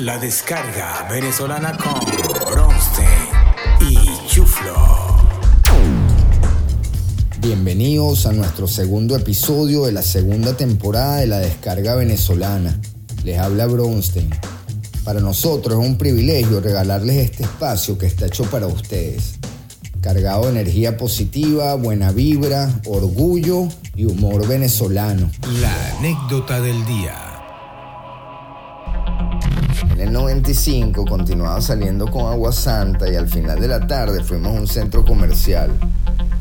La descarga venezolana con Bronstein y Chuflo. Bienvenidos a nuestro segundo episodio de la segunda temporada de la descarga venezolana. Les habla Bronstein. Para nosotros es un privilegio regalarles este espacio que está hecho para ustedes. Cargado de energía positiva, buena vibra, orgullo y humor venezolano. La anécdota del día. 95 continuaba saliendo con Agua Santa y al final de la tarde fuimos a un centro comercial.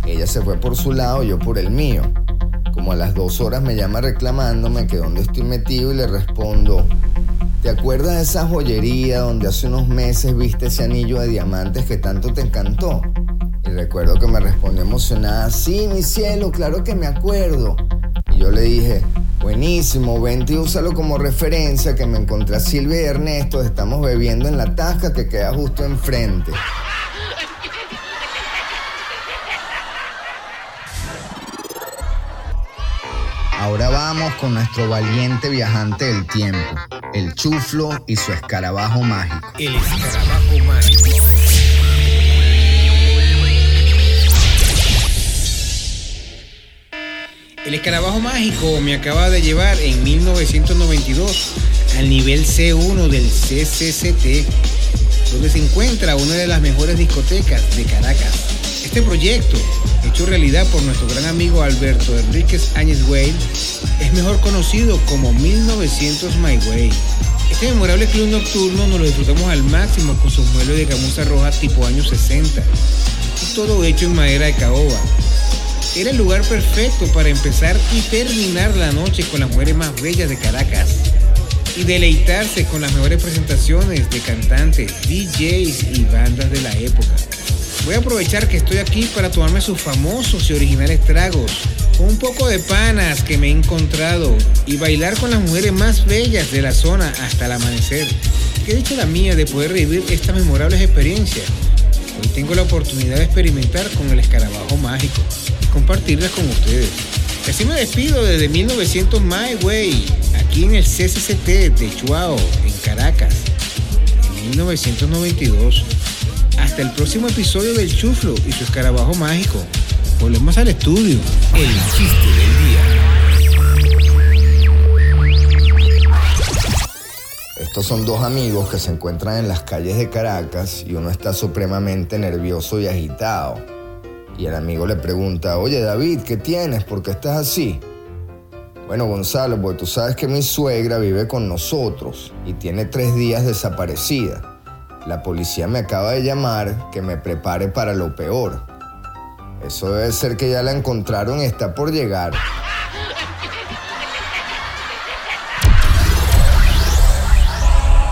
Ella se fue por su lado, yo por el mío. Como a las dos horas me llama reclamándome que dónde estoy metido y le respondo, ¿te acuerdas de esa joyería donde hace unos meses viste ese anillo de diamantes que tanto te encantó? Y recuerdo que me respondió emocionada, sí, mi cielo, claro que me acuerdo. Y yo le dije, buenísimo, vente y úsalo como referencia que me encontré Silvia y Ernesto, estamos bebiendo en la tasca que queda justo enfrente. Ahora vamos con nuestro valiente viajante del tiempo, el chuflo y su escarabajo mágico. El El escarabajo mágico me acaba de llevar en 1992 al nivel C1 del CCCT, donde se encuentra una de las mejores discotecas de Caracas. Este proyecto, hecho realidad por nuestro gran amigo Alberto Enríquez Áñez Way, es mejor conocido como 1900 My Way. Este memorable club nocturno nos lo disfrutamos al máximo con sus muebles de gamuza roja tipo años 60 y todo hecho en madera de caoba. Era el lugar perfecto para empezar y terminar la noche con las mujeres más bellas de Caracas y deleitarse con las mejores presentaciones de cantantes, DJs y bandas de la época. Voy a aprovechar que estoy aquí para tomarme sus famosos y originales tragos, con un poco de panas que me he encontrado y bailar con las mujeres más bellas de la zona hasta el amanecer. Qué dicha la mía de poder revivir estas memorables experiencias. Hoy tengo la oportunidad de experimentar con el escarabajo mágico y compartirlas con ustedes. Así me despido desde 1900 My Way, aquí en el CCCT de Chuao, en Caracas, en 1992. Hasta el próximo episodio del Chuflo y su escarabajo mágico. Volvemos al estudio. Estos son dos amigos que se encuentran en las calles de Caracas y uno está supremamente nervioso y agitado. Y el amigo le pregunta, oye David, ¿qué tienes? ¿Por qué estás así? Bueno, Gonzalo, pues tú sabes que mi suegra vive con nosotros y tiene tres días desaparecida. La policía me acaba de llamar que me prepare para lo peor. Eso debe ser que ya la encontraron y está por llegar.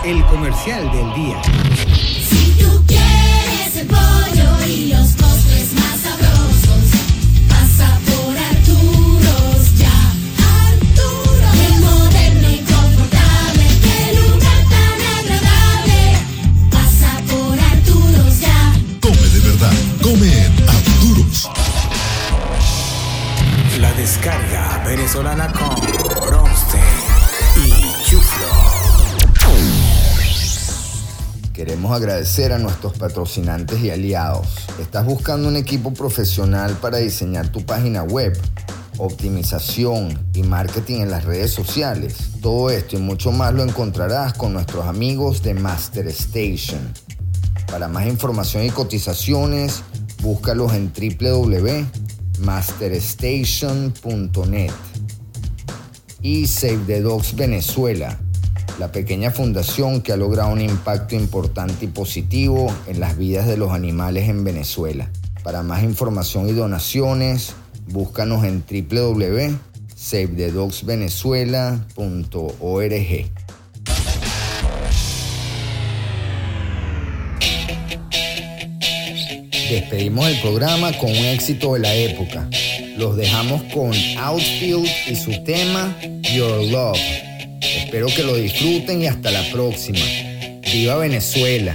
El comercial del día. Si tú quieres el pollo y los Queremos agradecer a nuestros patrocinantes y aliados. ¿Estás buscando un equipo profesional para diseñar tu página web? Optimización y marketing en las redes sociales. Todo esto y mucho más lo encontrarás con nuestros amigos de Master Station. Para más información y cotizaciones, búscalos en www.masterstation.net. Y Save the Dogs Venezuela, la pequeña fundación que ha logrado un impacto importante y positivo en las vidas de los animales en Venezuela. Para más información y donaciones, búscanos en www.savethedogsvenezuela.org. Despedimos el programa con un éxito de la época. Los dejamos con Outfield y su tema Your Love. Espero que lo disfruten y hasta la próxima. ¡Viva Venezuela!